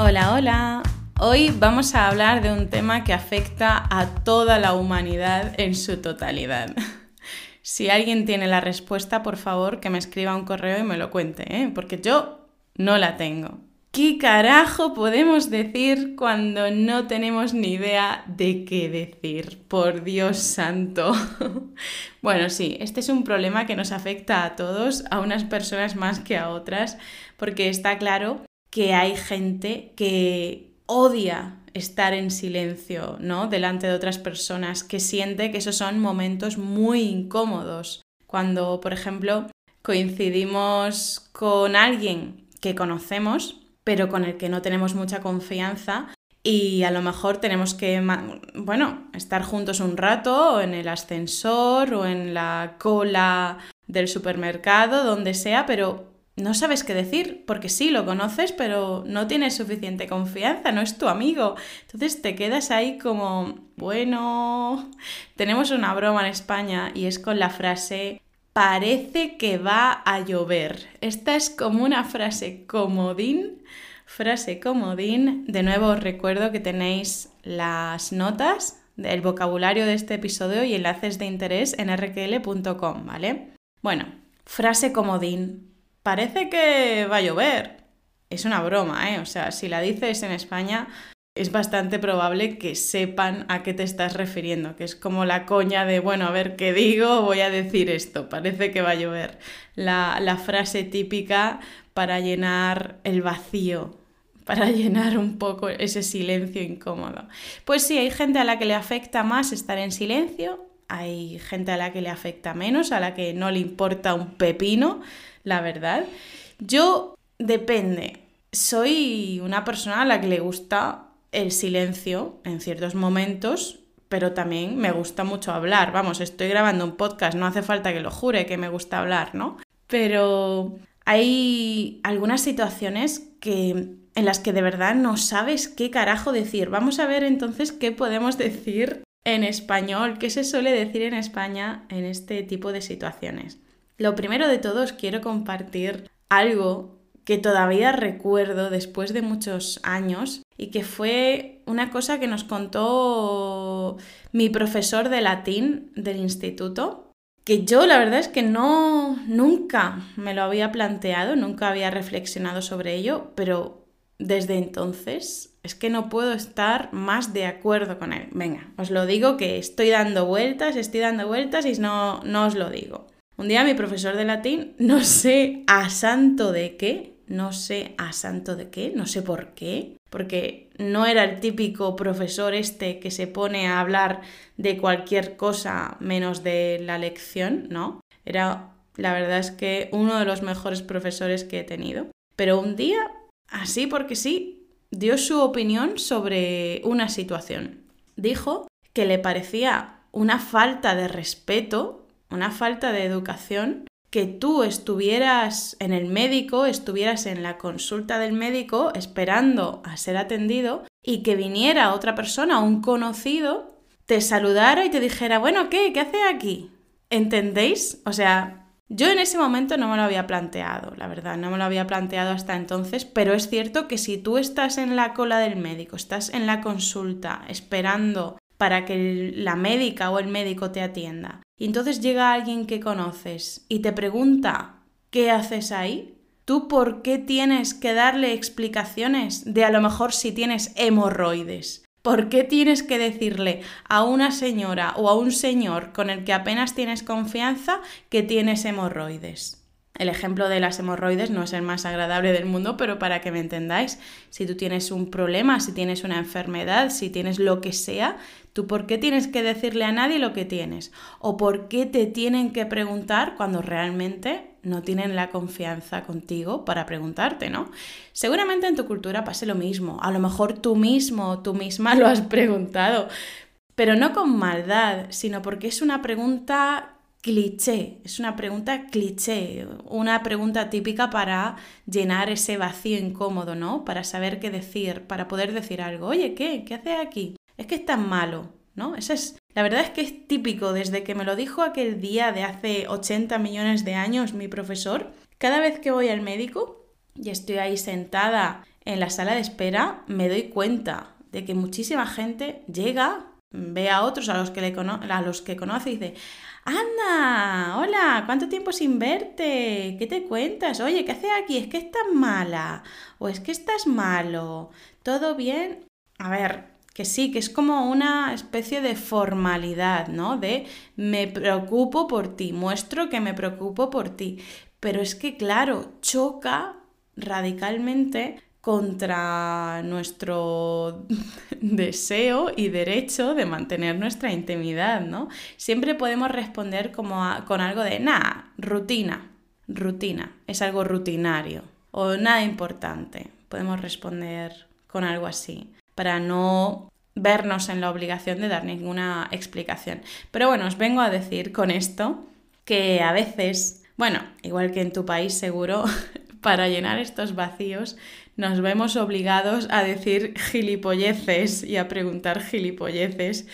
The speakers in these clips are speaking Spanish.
Hola, hola. Hoy vamos a hablar de un tema que afecta a toda la humanidad en su totalidad. Si alguien tiene la respuesta, por favor, que me escriba un correo y me lo cuente, ¿eh? porque yo no la tengo. ¿Qué carajo podemos decir cuando no tenemos ni idea de qué decir? Por Dios santo. bueno, sí, este es un problema que nos afecta a todos, a unas personas más que a otras, porque está claro que hay gente que odia estar en silencio, ¿no? Delante de otras personas, que siente que esos son momentos muy incómodos. Cuando, por ejemplo, coincidimos con alguien que conocemos, pero con el que no tenemos mucha confianza y a lo mejor tenemos que, bueno, estar juntos un rato en el ascensor o en la cola del supermercado, donde sea, pero no sabes qué decir, porque sí, lo conoces, pero no tienes suficiente confianza, no es tu amigo. Entonces te quedas ahí como, bueno, tenemos una broma en España y es con la frase, parece que va a llover. Esta es como una frase comodín, frase comodín. De nuevo os recuerdo que tenéis las notas del vocabulario de este episodio y enlaces de interés en rkl.com, ¿vale? Bueno, frase comodín parece que va a llover. Es una broma, ¿eh? O sea, si la dices en España, es bastante probable que sepan a qué te estás refiriendo, que es como la coña de, bueno, a ver qué digo, voy a decir esto, parece que va a llover. La, la frase típica para llenar el vacío, para llenar un poco ese silencio incómodo. Pues sí, hay gente a la que le afecta más estar en silencio, hay gente a la que le afecta menos, a la que no le importa un pepino la verdad. Yo depende. Soy una persona a la que le gusta el silencio en ciertos momentos, pero también me gusta mucho hablar. Vamos, estoy grabando un podcast, no hace falta que lo jure que me gusta hablar, ¿no? Pero hay algunas situaciones que en las que de verdad no sabes qué carajo decir. Vamos a ver entonces qué podemos decir en español, qué se suele decir en España en este tipo de situaciones. Lo primero de todo os quiero compartir algo que todavía recuerdo después de muchos años y que fue una cosa que nos contó mi profesor de latín del instituto, que yo la verdad es que no nunca me lo había planteado, nunca había reflexionado sobre ello, pero desde entonces es que no puedo estar más de acuerdo con él. Venga, os lo digo que estoy dando vueltas, estoy dando vueltas y no, no os lo digo. Un día mi profesor de latín, no sé a santo de qué, no sé a santo de qué, no sé por qué, porque no era el típico profesor este que se pone a hablar de cualquier cosa menos de la lección, ¿no? Era, la verdad es que uno de los mejores profesores que he tenido. Pero un día, así porque sí, dio su opinión sobre una situación. Dijo que le parecía una falta de respeto una falta de educación que tú estuvieras en el médico, estuvieras en la consulta del médico esperando a ser atendido y que viniera otra persona, un conocido, te saludara y te dijera, bueno, ¿qué? ¿Qué hace aquí? ¿Entendéis? O sea, yo en ese momento no me lo había planteado, la verdad, no me lo había planteado hasta entonces, pero es cierto que si tú estás en la cola del médico, estás en la consulta esperando para que la médica o el médico te atienda. Y entonces llega alguien que conoces y te pregunta, ¿qué haces ahí? ¿Tú por qué tienes que darle explicaciones de a lo mejor si tienes hemorroides? ¿Por qué tienes que decirle a una señora o a un señor con el que apenas tienes confianza que tienes hemorroides? El ejemplo de las hemorroides no es el más agradable del mundo, pero para que me entendáis, si tú tienes un problema, si tienes una enfermedad, si tienes lo que sea, ¿tú por qué tienes que decirle a nadie lo que tienes? ¿O por qué te tienen que preguntar cuando realmente no tienen la confianza contigo para preguntarte, ¿no? Seguramente en tu cultura pase lo mismo. A lo mejor tú mismo o tú misma lo has preguntado, pero no con maldad, sino porque es una pregunta cliché, es una pregunta cliché, una pregunta típica para llenar ese vacío incómodo, ¿no? Para saber qué decir, para poder decir algo. Oye, ¿qué? ¿Qué hace aquí? Es que es tan malo, ¿no? Esa es, la verdad es que es típico, desde que me lo dijo aquel día de hace 80 millones de años mi profesor, cada vez que voy al médico y estoy ahí sentada en la sala de espera me doy cuenta de que muchísima gente llega, ve a otros, a los que, le a los que conoce y dice, anda, hola, ¿cuánto tiempo sin verte? ¿Qué te cuentas? Oye, ¿qué haces aquí? ¿Es que estás mala? ¿O es que estás malo? ¿Todo bien? A ver, que sí, que es como una especie de formalidad, ¿no? De me preocupo por ti, muestro que me preocupo por ti. Pero es que, claro, choca radicalmente contra nuestro deseo y derecho de mantener nuestra intimidad, ¿no? Siempre podemos responder como con algo de, nada, rutina, rutina, es algo rutinario o nada importante. Podemos responder con algo así para no vernos en la obligación de dar ninguna explicación. Pero bueno, os vengo a decir con esto que a veces, bueno, igual que en tu país seguro, para llenar estos vacíos nos vemos obligados a decir gilipolleces y a preguntar gilipolleces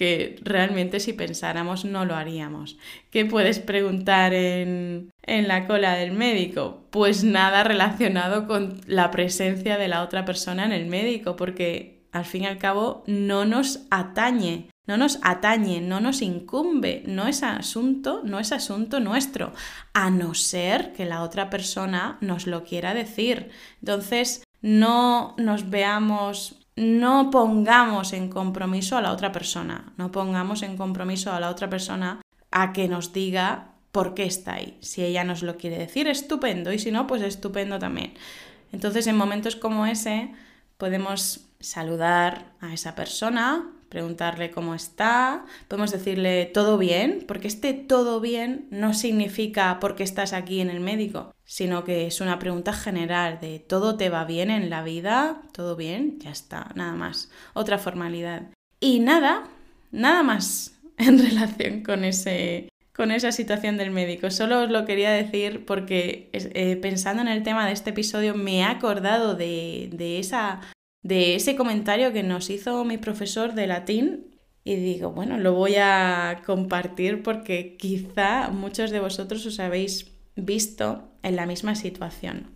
que realmente si pensáramos no lo haríamos. ¿Qué puedes preguntar en, en la cola del médico? Pues nada relacionado con la presencia de la otra persona en el médico, porque al fin y al cabo no nos atañe, no nos atañe, no nos incumbe, no es asunto, no es asunto nuestro, a no ser que la otra persona nos lo quiera decir. Entonces, no nos veamos no pongamos en compromiso a la otra persona, no pongamos en compromiso a la otra persona a que nos diga por qué está ahí. Si ella nos lo quiere decir, estupendo, y si no, pues estupendo también. Entonces, en momentos como ese, podemos saludar a esa persona, preguntarle cómo está, podemos decirle todo bien, porque este todo bien no significa porque estás aquí en el médico, sino que es una pregunta general de todo te va bien en la vida, todo bien, ya está, nada más. Otra formalidad. Y nada, nada más en relación con ese con esa situación del médico. Solo os lo quería decir porque eh, pensando en el tema de este episodio me he acordado de, de esa de ese comentario que nos hizo mi profesor de latín y digo, bueno, lo voy a compartir porque quizá muchos de vosotros os habéis visto en la misma situación.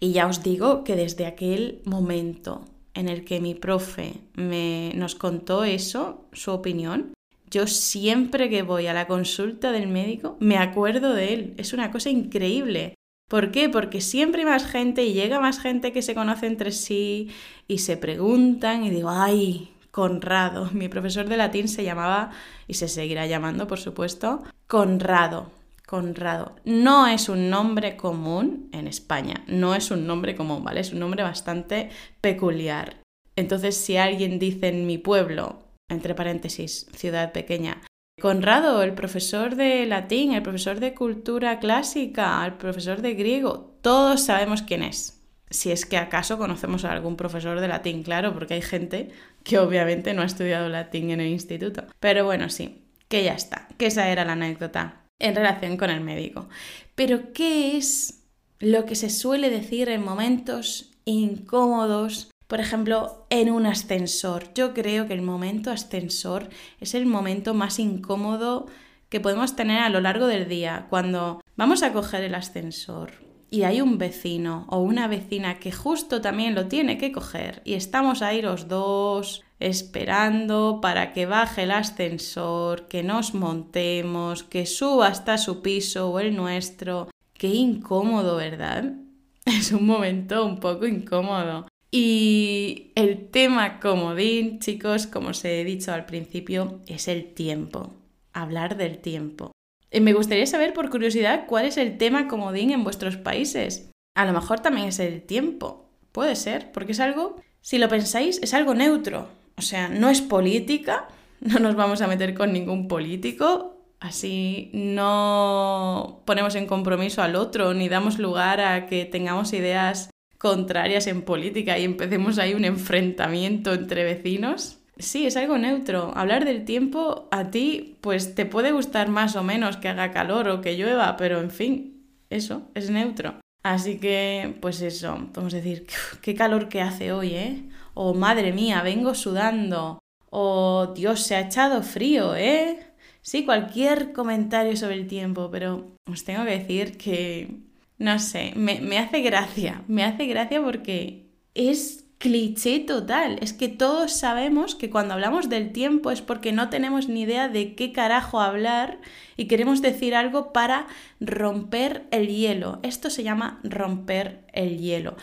Y ya os digo que desde aquel momento en el que mi profe me, nos contó eso, su opinión, yo siempre que voy a la consulta del médico me acuerdo de él. Es una cosa increíble. ¿Por qué? Porque siempre hay más gente y llega más gente que se conoce entre sí y se preguntan y digo, ay, Conrado. Mi profesor de latín se llamaba, y se seguirá llamando, por supuesto, Conrado. Conrado. No es un nombre común en España, no es un nombre común, ¿vale? Es un nombre bastante peculiar. Entonces, si alguien dice en mi pueblo, entre paréntesis, ciudad pequeña, Conrado, el profesor de latín, el profesor de cultura clásica, el profesor de griego, todos sabemos quién es. Si es que acaso conocemos a algún profesor de latín, claro, porque hay gente que obviamente no ha estudiado latín en el instituto. Pero bueno, sí, que ya está, que esa era la anécdota en relación con el médico. Pero ¿qué es lo que se suele decir en momentos incómodos por ejemplo, en un ascensor. Yo creo que el momento ascensor es el momento más incómodo que podemos tener a lo largo del día. Cuando vamos a coger el ascensor y hay un vecino o una vecina que justo también lo tiene que coger y estamos ahí los dos esperando para que baje el ascensor, que nos montemos, que suba hasta su piso o el nuestro. Qué incómodo, ¿verdad? Es un momento un poco incómodo. Y el tema comodín, chicos, como os he dicho al principio, es el tiempo. Hablar del tiempo. Y me gustaría saber, por curiosidad, cuál es el tema comodín en vuestros países. A lo mejor también es el tiempo. Puede ser, porque es algo, si lo pensáis, es algo neutro. O sea, no es política, no nos vamos a meter con ningún político, así no ponemos en compromiso al otro ni damos lugar a que tengamos ideas contrarias en política y empecemos ahí un enfrentamiento entre vecinos. Sí, es algo neutro. Hablar del tiempo a ti, pues te puede gustar más o menos que haga calor o que llueva, pero en fin, eso, es neutro. Así que, pues eso, podemos decir, qué calor que hace hoy, ¿eh? O madre mía, vengo sudando. O Dios, se ha echado frío, ¿eh? Sí, cualquier comentario sobre el tiempo, pero os tengo que decir que no sé, me, hace gracia, me hace gracia porque es cliché total. Es que todos sabemos que cuando hablamos del tiempo es porque no tenemos ni idea de qué carajo hablar y queremos decir algo para romper el hielo. Esto se llama romper el hielo.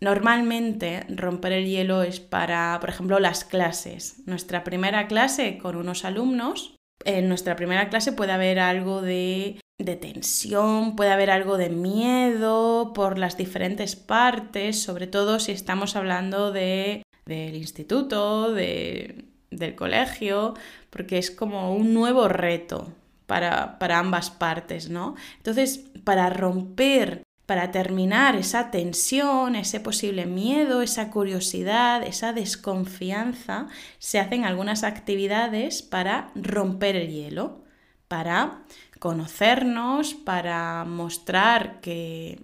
Normalmente romper el hielo es para, por ejemplo, las clases. Nuestra primera clase con unos alumnos, en nuestra primera clase puede haber algo de de tensión, puede haber algo de miedo por las diferentes partes, sobre todo si estamos hablando de, del instituto, de, del colegio, porque es como un nuevo reto para, para ambas partes, ¿no? Entonces, para romper para terminar esa tensión, ese posible miedo, esa curiosidad, esa desconfianza, se hacen algunas actividades para romper el hielo, para conocernos, para mostrar que,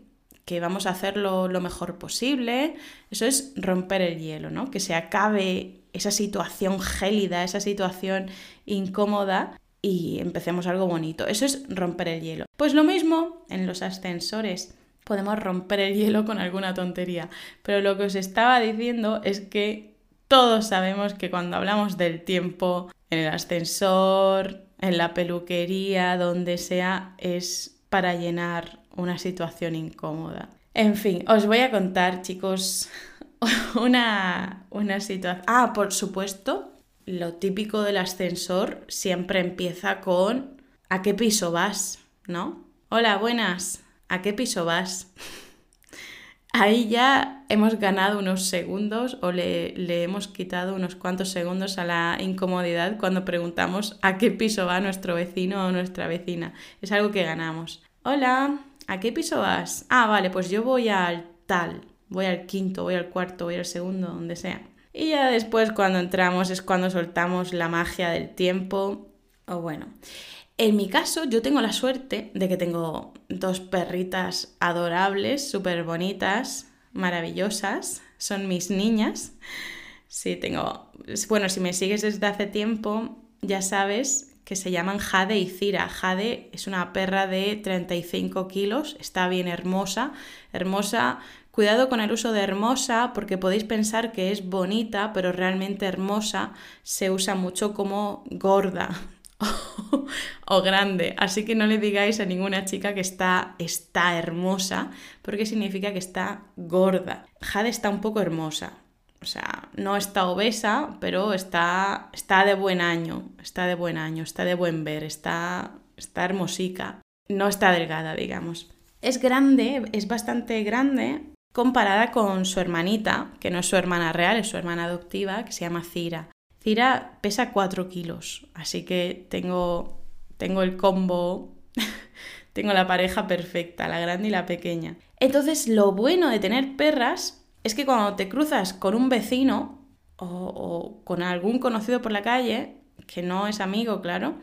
vamos a hacerlo lo mejor posible. Eso es romper el hielo, ¿no? Que se acabe esa situación gélida, esa situación incómoda y empecemos algo bonito. Eso es romper el hielo. Pues lo mismo en los ascensores. Podemos romper el hielo con alguna tontería. Pero lo que os estaba diciendo es que todos sabemos que cuando hablamos del tiempo en el ascensor, en la peluquería, donde sea, es para llenar una situación incómoda. En fin, os voy a contar, chicos, una, una situación... Ah, por supuesto, lo típico del ascensor siempre empieza con ¿a qué piso vas? ¿No? Hola, buenas, ¿a qué piso vas? Ahí ya hemos ganado unos segundos o le, hemos quitado unos cuantos segundos a la incomodidad cuando preguntamos a qué piso va nuestro vecino o nuestra vecina. Es algo que ganamos. Hola, ¿a qué piso vas? Ah, vale, pues yo voy al tal, voy al quinto, voy al cuarto, voy al segundo, donde sea. Y ya después cuando entramos es cuando soltamos la magia del tiempo. O bueno, en mi caso, yo tengo la suerte de que tengo dos perritas adorables, súper bonitas, maravillosas. Son mis niñas. Sí, tengo. Bueno, si me sigues desde hace tiempo, ya sabes que se llaman Jade y Cira. Jade es una perra de 35 kilos, está bien hermosa. Hermosa. Cuidado con el uso de hermosa porque podéis pensar que es bonita, pero realmente hermosa se usa mucho como gorda o grande. Así que no le digáis a ninguna chica que está, está hermosa, porque significa que está gorda. Jade está un poco hermosa. O sea, no está obesa, pero está, está de buen año, está de buen año, está de buen ver, está, está hermosica. No está delgada, digamos. Es grande, es bastante grande comparada con su hermanita, que no es su hermana real, es su hermana adoptiva, que se llama Cira. Cira pesa 4 kilos, así que tengo, tengo el combo, tengo la pareja perfecta, la grande y la pequeña. Entonces, lo bueno de tener perras es que cuando te cruzas con un vecino o, o con algún conocido por la calle, que no es amigo, claro,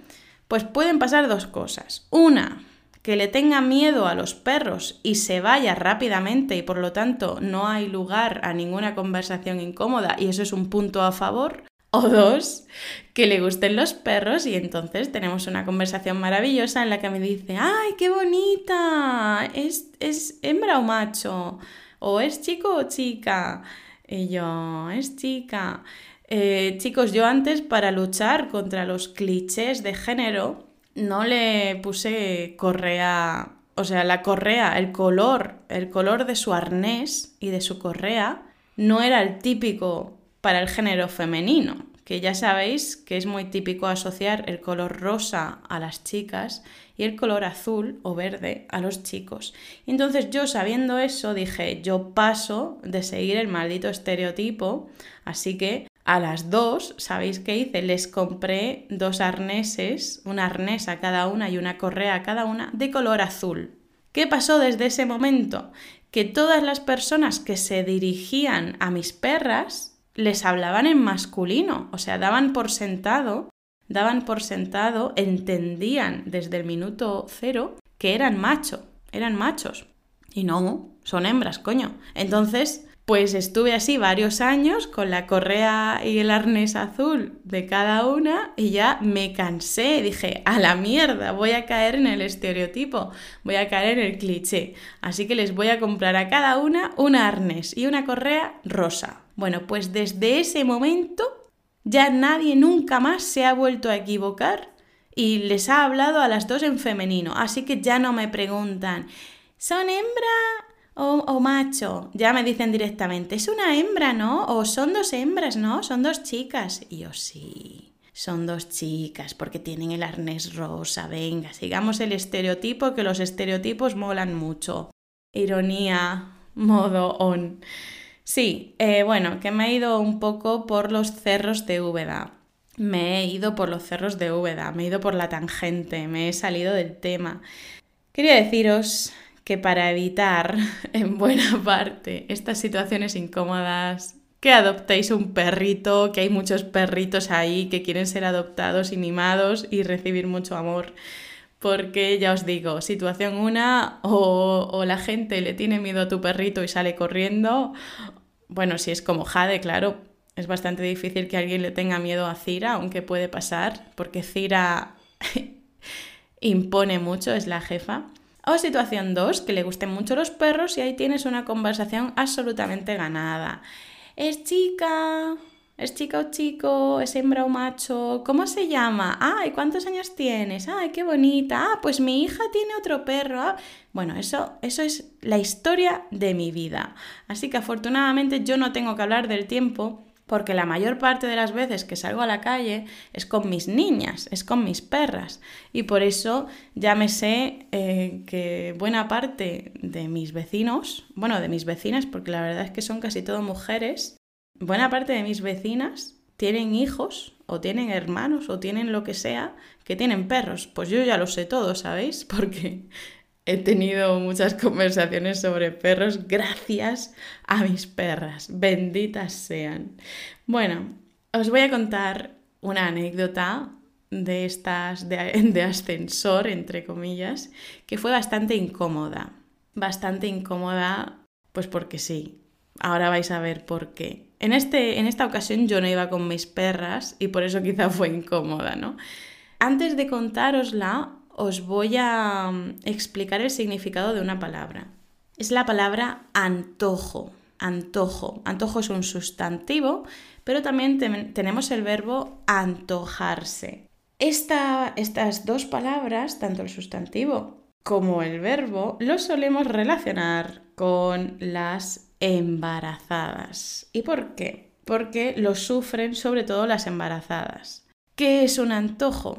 pues pueden pasar dos cosas. Una, que le tenga miedo a los perros y se vaya rápidamente y por lo tanto no hay lugar a ninguna conversación incómoda y eso es un punto a favor o dos, que le gusten los perros y entonces tenemos una conversación maravillosa en la que me dice, ¡ay, qué bonita! ¿Es, es hembra o macho? ¿O es chico o chica? Y yo, es chica. Eh, chicos, yo antes para luchar contra los clichés de género no le puse correa, o sea, la correa, el color, el color de su arnés y de su correa no era el típico para el género femenino, que ya sabéis que es muy típico asociar el color rosa a las chicas y el color azul o verde a los chicos. Entonces yo sabiendo eso dije, yo paso de seguir el maldito estereotipo, así que a las dos, ¿sabéis qué hice? Les compré dos arneses, un arnés a cada una y una correa a cada una de color azul. ¿Qué pasó desde ese momento? Que todas las personas que se dirigían a mis perras les hablaban en masculino, o sea, daban por sentado, daban por sentado, entendían desde el minuto cero que eran macho, eran machos. Y no, son hembras, coño. Entonces, Pues estuve así varios años con la correa y el arnés azul de cada una y ya me cansé. Dije, a la mierda, voy a caer en el estereotipo, voy a caer en el cliché. Así que les voy a comprar a cada una un arnés y una correa rosa. Bueno, pues desde ese momento ya nadie nunca más se ha vuelto a equivocar y les ha hablado a las dos en femenino. Así que ya no me preguntan, ¿son hembra o, macho, ya me dicen directamente, es una hembra, ¿no? O son dos hembras, ¿no? Son dos chicas. Y yo sí, son dos chicas porque tienen el arnés rosa. Venga, sigamos el estereotipo, que los estereotipos molan mucho. Ironía, modo on. Sí, eh, bueno, que me he ido un poco por los cerros de Úbeda. Me he ido por los cerros de Úbeda, me he ido por la tangente, me he salido del tema. Quería deciros que para evitar, en buena parte, estas situaciones incómodas, que adoptéis un perrito, que hay muchos perritos ahí que quieren ser adoptados y mimados y recibir mucho amor. Porque ya os digo, situación una, o, o la gente le tiene miedo a tu perrito y sale corriendo. Bueno, si es como Jade, claro, es bastante difícil que alguien le tenga miedo a Cira, aunque puede pasar, porque Cira impone mucho, es la jefa. O situación 2, que le gusten mucho los perros y ahí tienes una conversación absolutamente ganada. ¿Es chica? ¿Es chica o chico? ¿Es hembra o macho? ¿Cómo se llama? Ay, ¿cuántos años tienes? Ay, qué bonita. Ah, pues mi hija tiene otro perro. Ah, bueno, eso, eso es la historia de mi vida. Así que afortunadamente yo no tengo que hablar del tiempo porque la mayor parte de las veces que salgo a la calle es con mis niñas, es con mis perras. Y por eso ya me sé eh, que buena parte de mis vecinos, bueno, de mis vecinas, porque la verdad es que son casi todo mujeres, buena parte de mis vecinas tienen hijos o tienen hermanos o tienen lo que sea que tienen perros. Pues yo ya lo sé todo, ¿sabéis? Porque he tenido muchas conversaciones sobre perros gracias a mis perras. Benditas sean. Bueno, os voy a contar una anécdota de estas de, de, ascensor, entre comillas, que fue bastante incómoda. Bastante incómoda, pues porque sí. Ahora vais a ver por qué. En, este, en esta ocasión yo no iba con mis perras y por eso quizá fue incómoda, ¿no? Antes de contárosla, os voy a mm, explicar el significado de una palabra. Es la palabra antojo. Antojo. Antojo es un sustantivo, pero también tenemos el verbo antojarse. estas dos palabras, tanto el sustantivo como el verbo, los solemos relacionar con las embarazadas. ¿Y por qué? Porque lo sufren sobre todo las embarazadas. ¿Qué es un antojo?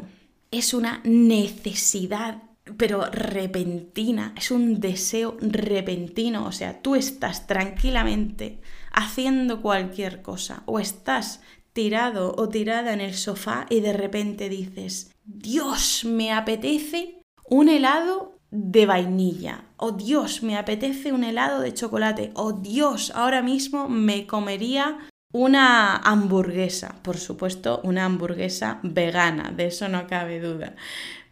es una necesidad, pero repentina, es un deseo repentino, o sea, tú estás tranquilamente haciendo cualquier cosa o estás tirado o tirada en el sofá y de repente dices, Dios, me apetece un helado de vainilla, o Dios, me apetece un helado de chocolate, o Dios, ahora mismo me comería una hamburguesa, por supuesto, una hamburguesa vegana, de eso no cabe duda.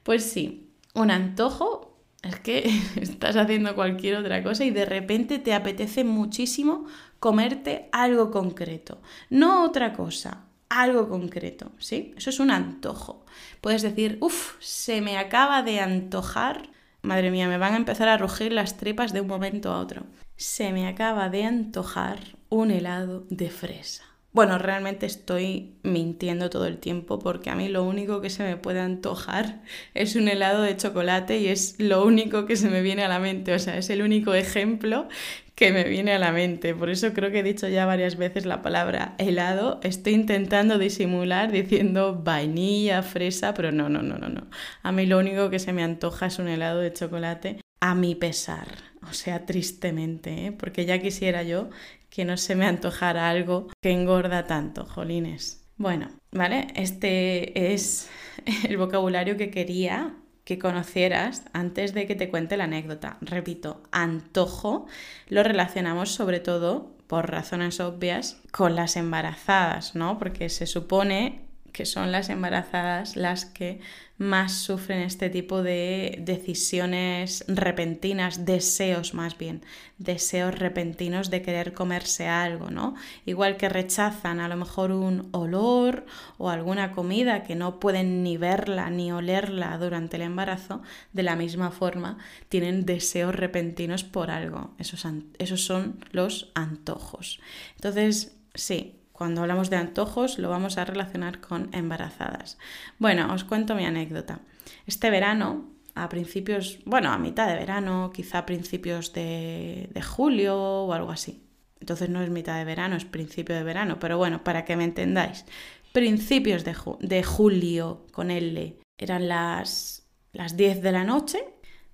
Pues sí, un antojo es que estás haciendo cualquier otra cosa y de repente te apetece muchísimo comerte algo concreto, no otra cosa, algo concreto, ¿sí? Eso es un antojo. Puedes decir, uff, se me acaba de antojar, madre mía, me van a empezar a rugir las tripas de un momento a otro. Se me acaba de antojar un helado de fresa. Bueno, realmente estoy mintiendo todo el tiempo porque a mí lo único que se me puede antojar es un helado de chocolate y es lo único que se me viene a la mente. O sea, es el único ejemplo que me viene a la mente. Por eso creo que he dicho ya varias veces la palabra helado. Estoy intentando disimular diciendo vainilla, fresa, pero no, no, no, no, no. A mí lo único que se me antoja es un helado de chocolate a mi pesar. O sea, tristemente, ¿eh? porque ya quisiera yo que no se me antojara algo que engorda tanto, jolines. Bueno, ¿vale? Este es el vocabulario que quería que conocieras antes de que te cuente la anécdota. Repito, antojo lo relacionamos sobre todo por razones obvias con las embarazadas, ¿no? Porque se supone que son las embarazadas las que más sufren este tipo de decisiones repentinas, deseos más bien, deseos repentinos de querer comerse algo, ¿no? Igual que rechazan a lo mejor un olor o alguna comida que no pueden ni verla ni olerla durante el embarazo, de la misma forma tienen deseos repentinos por algo. Esos, esos son los antojos. Entonces, sí, cuando hablamos de antojos lo vamos a relacionar con embarazadas. Bueno, os cuento mi anécdota. Este verano, a principios, bueno, a mitad de verano, quizá a principios de, julio o algo así. Entonces no es mitad de verano, es principio de verano, pero bueno, para que me entendáis. Principios de, de julio con L. Eran las, las 10 de la noche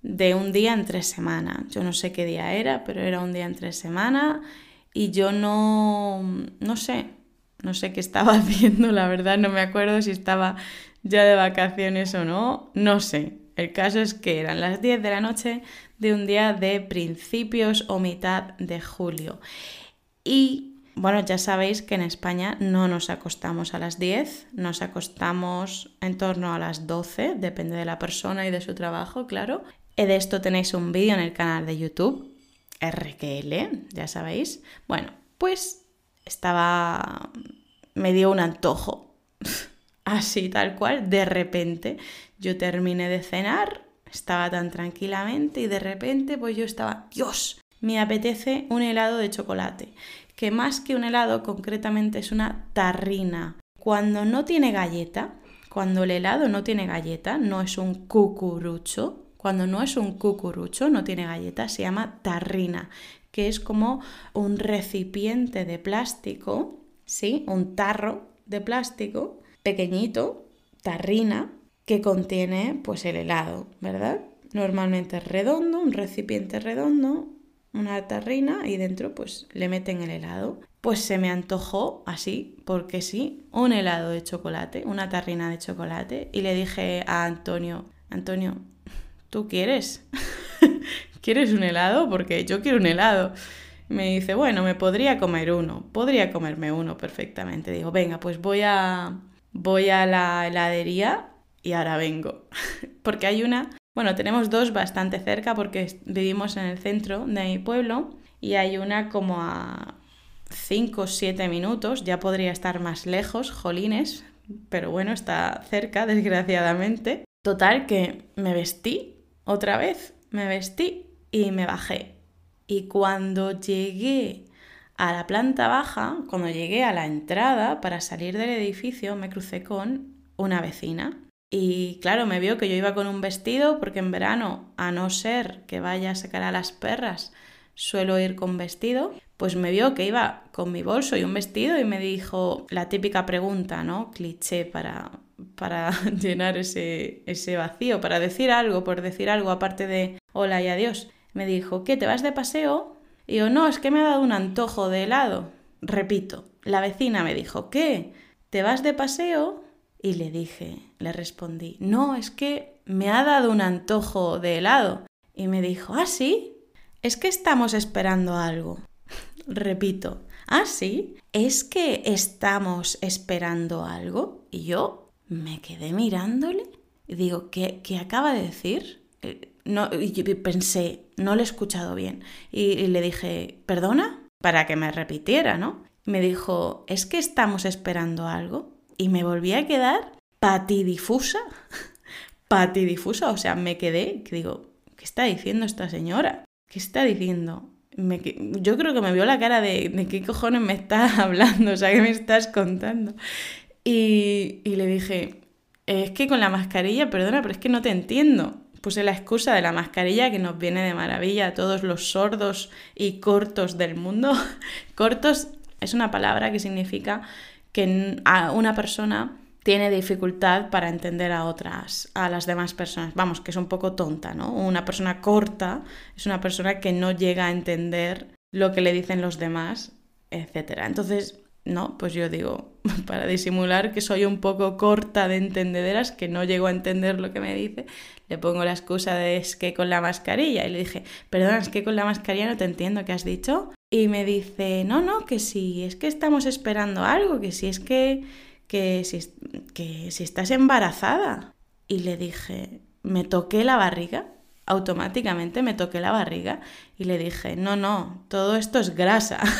de un día entre semana. Yo no sé qué día era, pero era un día entre semana y yo no, no sé, no sé qué estaba haciendo, la verdad, no me acuerdo si estaba ya de vacaciones o no, no sé. El caso es que eran las 10 de la noche de un día de principios o mitad de julio. Y bueno, ya sabéis que en España no nos acostamos a las 10, nos acostamos en torno a las 12, depende de la persona y de su trabajo, claro. Y de esto tenéis un vídeo en el canal de YouTube RQL, ya sabéis. Bueno, pues estaba... me dio un antojo. Así, tal cual, de repente yo terminé de cenar, estaba tan tranquilamente y de repente pues yo estaba, Dios, me apetece un helado de chocolate, que más que un helado concretamente es una tarrina. Cuando no tiene galleta, cuando el helado no tiene galleta, no es un cucurucho, cuando no es un cucurucho, no tiene galleta, se llama tarrina, que es como un recipiente de plástico, ¿sí? Un tarro de plástico pequeñito, tarrina, que contiene pues el helado, ¿verdad? Normalmente es redondo, un recipiente redondo, una tarrina y dentro pues le meten el helado. Pues se me antojó así, porque sí, un helado de chocolate, una tarrina de chocolate y le dije a Antonio, Antonio, ¿tú quieres? ¿Quieres un helado? Porque yo quiero un helado. Me dice, bueno, me podría comer uno, podría comerme uno perfectamente. Digo, venga, pues voy a, voy a la heladería y ahora vengo. porque hay una, bueno, tenemos dos bastante cerca porque vivimos en el centro de mi pueblo y hay una como a 5 o 7 minutos, ya podría estar más lejos, jolines, pero bueno, está cerca, desgraciadamente. Total que me vestí otra vez me vestí y me bajé. Y cuando llegué a la planta baja, cuando llegué a la entrada para salir del edificio, me crucé con una vecina. Y claro, me vio que yo iba con un vestido, porque en verano, a no ser que vaya a sacar a las perras, suelo ir con vestido, pues me vio que iba con mi bolso y un vestido y me dijo la típica pregunta, ¿no? Cliché para, para llenar ese, ese vacío, para decir algo, por decir algo aparte de hola y adiós. Me dijo, ¿qué? ¿Te vas de paseo? Y yo, no, es que me ha dado un antojo de helado. Repito, la vecina me dijo, ¿qué? ¿Te vas de paseo? Y le dije, le respondí, no, es que me ha dado un antojo de helado. Y me dijo, ¿ah, sí? Es que estamos esperando algo. Repito, ¿ah, sí? ¿Es que estamos esperando algo? Y yo me quedé mirándole y digo, ¿qué, qué acaba de decir? Eh, no, y pensé, no le he escuchado bien. Y, le dije, ¿perdona? Para que me repitiera, ¿no? Me dijo, ¿es que estamos esperando algo? Y me volví a quedar patidifusa. patidifusa, o sea, me quedé, que digo, ¿qué está diciendo esta señora? ¿Qué está diciendo? Me, yo creo que me vio la cara de, de qué cojones me estás hablando, o sea, ¿qué me estás contando? Y, le dije, es que con la mascarilla, perdona, pero es que no te entiendo. Puse la excusa de la mascarilla que nos viene de maravilla a todos los sordos y cortos del mundo. cortos es una palabra que significa que una persona tiene dificultad para entender a otras, a las demás personas. Vamos, que es un poco tonta, ¿no? Una persona corta es una persona que no llega a entender lo que le dicen los demás, etc. Entonces, no, pues yo digo, para disimular que soy un poco corta de entendederas, que no llego a entender lo que me dice, le pongo la excusa de es que con la mascarilla. Y le dije, perdona, es que con la mascarilla no te entiendo qué has dicho. Y me dice, no, no, que sí, es que estamos esperando algo, que sí, es que, que si, que si estás embarazada. Y le dije, me toqué la barriga, automáticamente me toqué la barriga y le dije, no, no, todo esto es grasa.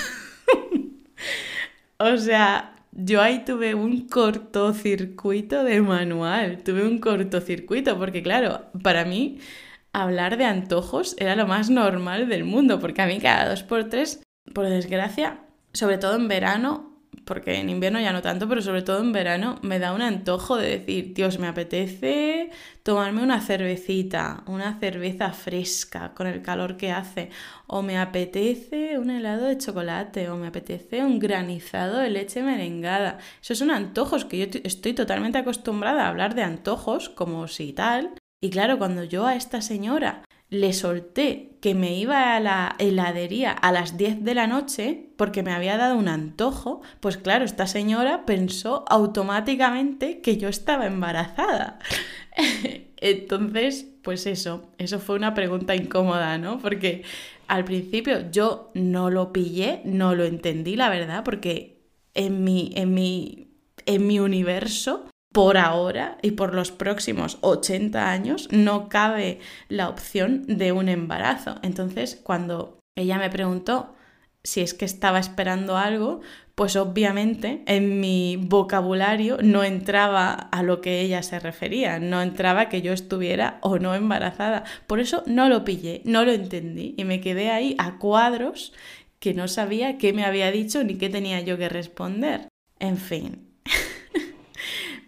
o sea, yo ahí tuve un cortocircuito de manual, tuve un cortocircuito, porque claro, para mí hablar de antojos era lo más normal del mundo, porque a mí cada dos por tres, por desgracia, sobre todo en verano, porque en invierno ya no tanto, pero sobre todo en verano me da un antojo de decir, Dios, me apetece tomarme una cervecita, una cerveza fresca con el calor que hace, o me apetece un helado de chocolate, o me apetece un granizado de leche merengada. Esos son antojos que yo estoy totalmente acostumbrada a hablar de antojos como si tal. Y claro, cuando yo a esta señora le solté que me iba a la heladería a las 10 de la noche porque me había dado un antojo, pues claro, esta señora pensó automáticamente que yo estaba embarazada. Entonces, pues eso, eso fue una pregunta incómoda, ¿no? Porque al principio yo no lo pillé, no lo entendí, la verdad, porque en mi, en mi, en mi universo por ahora y por los próximos 80 años no cabe la opción de un embarazo. Entonces, cuando ella me preguntó si es que estaba esperando algo, pues obviamente en mi vocabulario no entraba a lo que ella se refería, no entraba que yo estuviera o no embarazada. Por eso no lo pillé, no lo entendí y me quedé ahí a cuadros que no sabía qué me había dicho ni qué tenía yo que responder. En fin,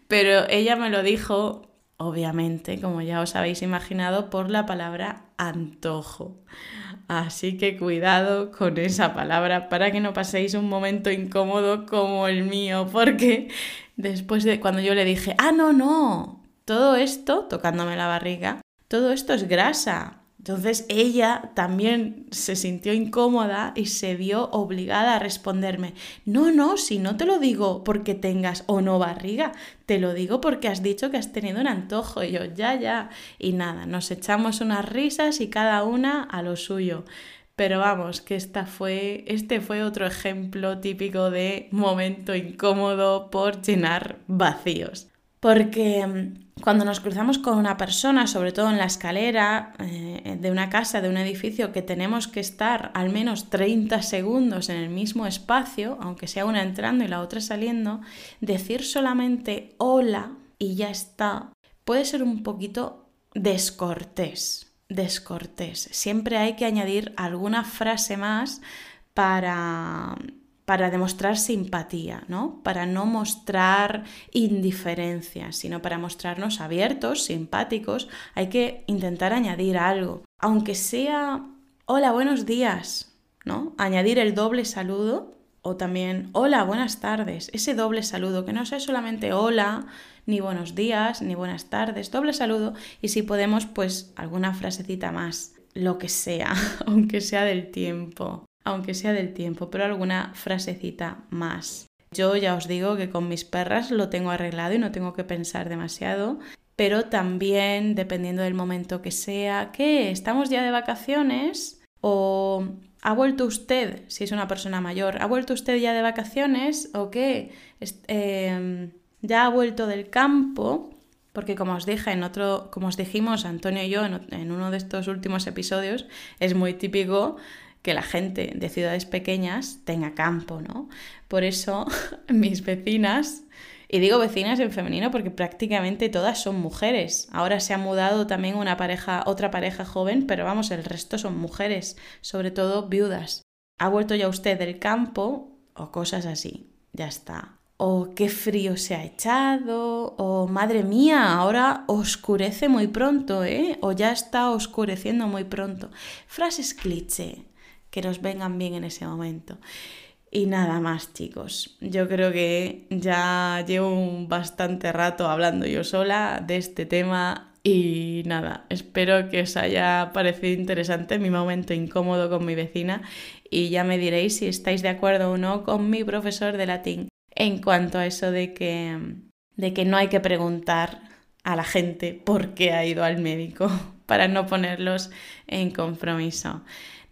pero ella me lo dijo, obviamente, como ya os habéis imaginado, por la palabra antojo. Así que cuidado con esa palabra para que no paséis un momento incómodo como el mío, porque después de cuando yo le dije, ah, no, no, todo esto, tocándome la barriga, todo esto es grasa, entonces ella también se sintió incómoda y se vio obligada a responderme, no, no, si no te lo digo porque tengas o no barriga, te lo digo porque has dicho que has tenido un antojo. Y yo, ya, ya. Y nada, nos echamos unas risas y cada una a lo suyo. Pero vamos, que esta fue, este fue otro ejemplo típico de momento incómodo por llenar vacíos. Porque mm, cuando nos cruzamos con una persona, sobre todo en la escalera eh, de una casa, de un edificio, que tenemos que estar al menos 30 segundos en el mismo espacio, aunque sea una entrando y la otra saliendo, decir solamente hola y ya está, puede ser un poquito descortés. Descortés. Siempre hay que añadir alguna frase más para para demostrar simpatía, ¿no? Para no mostrar indiferencia, sino para mostrarnos abiertos, simpáticos, hay que intentar añadir algo, aunque sea hola, buenos días, ¿no? Añadir el doble saludo o también hola, buenas tardes, ese doble saludo que no sea solamente hola, ni buenos días, ni buenas tardes, doble saludo y si podemos pues alguna frasecita más, lo que sea, aunque sea del tiempo aunque sea del tiempo, pero alguna frasecita más. Yo ya os digo que con mis perras lo tengo arreglado y no tengo que pensar demasiado, pero también dependiendo del momento que sea, ¿qué? ¿Estamos ya de vacaciones? ¿O ha vuelto usted, si es una persona mayor, ¿ha vuelto usted ya de vacaciones? ¿O qué? Em, ¿Ya ha vuelto del campo? Porque como os dije en otro, como os dijimos Antonio y yo en uno de estos últimos episodios, es muy típico que la gente de ciudades pequeñas tenga campo, ¿no? Por eso mis vecinas, y digo vecinas en femenino porque prácticamente todas son mujeres. Ahora se ha mudado también una pareja, otra pareja joven, pero vamos, el resto son mujeres, sobre todo viudas. ¿Ha vuelto ya usted del campo? O cosas así. Ya está. O qué frío se ha echado, o madre mía, ahora oscurece muy pronto, ¿eh? O ya está oscureciendo muy pronto. Frases cliché que nos vengan bien en ese momento. Y nada más, chicos. Yo creo que ya llevo bastante rato hablando yo sola de este tema y nada, espero que os haya parecido interesante mi momento incómodo con mi vecina y ya me diréis si estáis de acuerdo o no con mi profesor de latín en cuanto a eso de que, de que no hay que preguntar a la gente por qué ha ido al médico para no ponerlos en compromiso.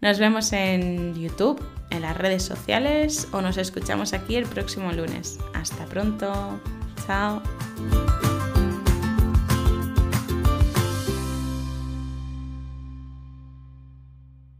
Nos vemos en YouTube, en las redes sociales o nos escuchamos aquí el próximo lunes. Hasta pronto. Chao.